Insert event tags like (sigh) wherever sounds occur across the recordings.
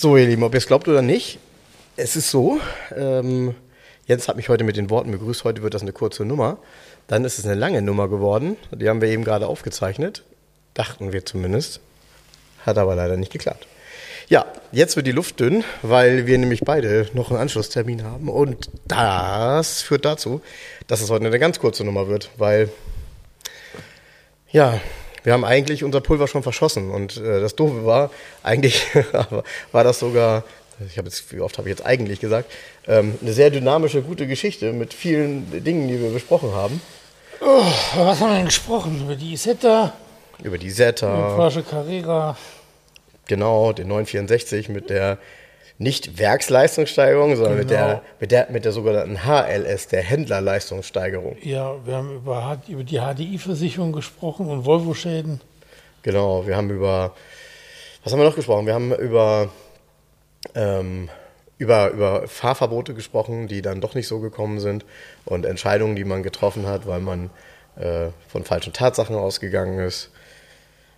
So, ihr Lieben, ob ihr es glaubt oder nicht, es ist so, ähm, Jens hat mich heute mit den Worten begrüßt, heute wird das eine kurze Nummer. Dann ist es eine lange Nummer geworden, die haben wir eben gerade aufgezeichnet, dachten wir zumindest, hat aber leider nicht geklappt. Ja, jetzt wird die Luft dünn, weil wir nämlich beide noch einen Anschlusstermin haben und das führt dazu, dass es heute eine ganz kurze Nummer wird, weil, ja, wir haben eigentlich unser Pulver schon verschossen und äh, das Doofe war, eigentlich (laughs) war das sogar, ich habe jetzt, wie oft habe ich jetzt eigentlich gesagt, ähm, eine sehr dynamische, gute Geschichte mit vielen Dingen, die wir besprochen haben. Oh, was haben wir denn gesprochen? Über die Isetta, Über die über Zeta, Porsche Carrera. genau, den 964 mit der nicht Werksleistungssteigerung, sondern mit, Genau. der, mit, der, mit der sogenannten HLS, der Händlerleistungssteigerung. Ja, wir haben über, über die HDI-Versicherung gesprochen und Volvo-Schäden. Genau, wir haben über, was haben wir noch gesprochen? Wir haben über, ähm, über, über Fahrverbote gesprochen, die dann doch nicht so gekommen sind und Entscheidungen, die man getroffen hat, weil man äh, von falschen Tatsachen ausgegangen ist.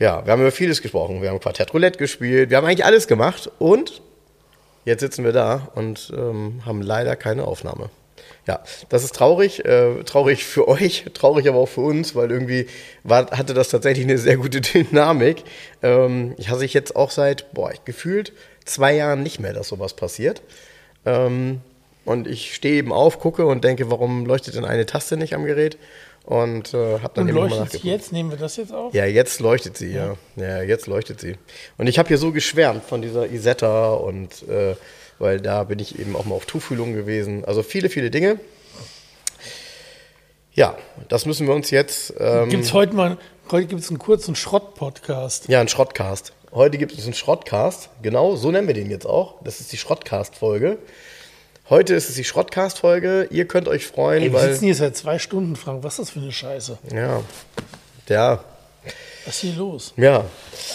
Ja, wir haben über vieles gesprochen. Wir haben Quartett Roulette gespielt, wir haben eigentlich alles gemacht und jetzt sitzen wir da und ähm, haben leider keine Aufnahme. Ja, das ist traurig, äh, traurig für (laughs) euch, traurig aber auch für uns, weil irgendwie war, hatte das tatsächlich eine sehr gute (laughs) Dynamik. Ähm, ich hasse ich jetzt auch seit, boah, gefühlt zwei Jahren nicht mehr, dass sowas passiert. Ähm, und ich stehe eben auf, gucke und denke, warum leuchtet denn eine Taste nicht am Gerät? Und äh, habe dann Und eben mal leuchtet nachgeguckt. jetzt? Nehmen wir das jetzt auf? Ja, jetzt leuchtet sie, ja. Ja, jetzt leuchtet sie. Und ich habe hier so geschwärmt von dieser Isetta und äh, weil da bin ich eben auch mal auf Tuchfühlung gewesen. Also viele, viele Dinge. Ja, das müssen wir uns jetzt. Ähm, Gibt's heute mal, heute gibt es einen kurzen Schrott-Podcast. ja, einen Schrottcast. Heute gibt es einen Schrottcast. Genau, so nennen wir den jetzt auch. Das ist die Schrottcast-Folge. Heute ist es die Schrottcast-Folge. Ihr könnt euch freuen, Ey, wir weil. sitzen hier seit zwei Stunden, Frank. Was ist das für eine Scheiße? Ja. Ja. Was ist hier los? Ja.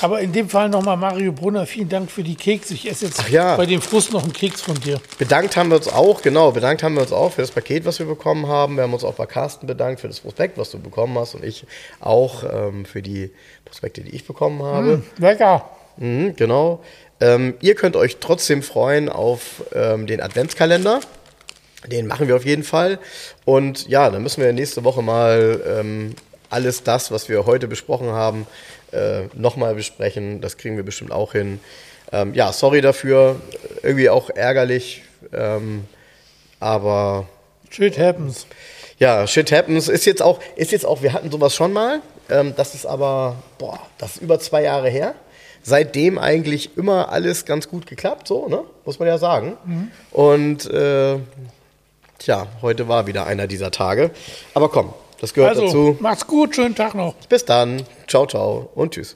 Aber in dem Fall nochmal Mario Brunner, vielen Dank für die Kekse. Ich esse jetzt ja. bei dem Frust noch einen Keks von dir. Bedankt haben wir uns auch, genau, bedankt haben wir uns auch für das Paket, was wir bekommen haben. Wir haben uns auch bei Carsten bedankt für das Prospekt, was du bekommen hast und ich auch ähm, für die Prospekte, die ich bekommen habe. Lecker. Mhm, genau. Ähm, ihr könnt euch trotzdem freuen auf ähm, den Adventskalender. Den machen wir auf jeden Fall. Und ja, dann müssen wir nächste Woche mal ähm, alles das, was wir heute besprochen haben, äh, nochmal besprechen. Das kriegen wir bestimmt auch hin. Ähm, ja, sorry dafür. Irgendwie auch ärgerlich. Ähm, aber Shit happens. ja, shit happens. Ist jetzt auch, ist jetzt auch, wir hatten sowas schon mal. Ähm, das ist aber, boah, das ist über zwei Jahre her. Seitdem eigentlich immer alles ganz gut geklappt, so, ne? Muss man ja sagen. Und äh, tja, heute war wieder einer dieser Tage. Aber komm, das gehört Also, dazu. macht's gut. Schönen Tag noch. Bis dann. Ciao, ciao und tschüss.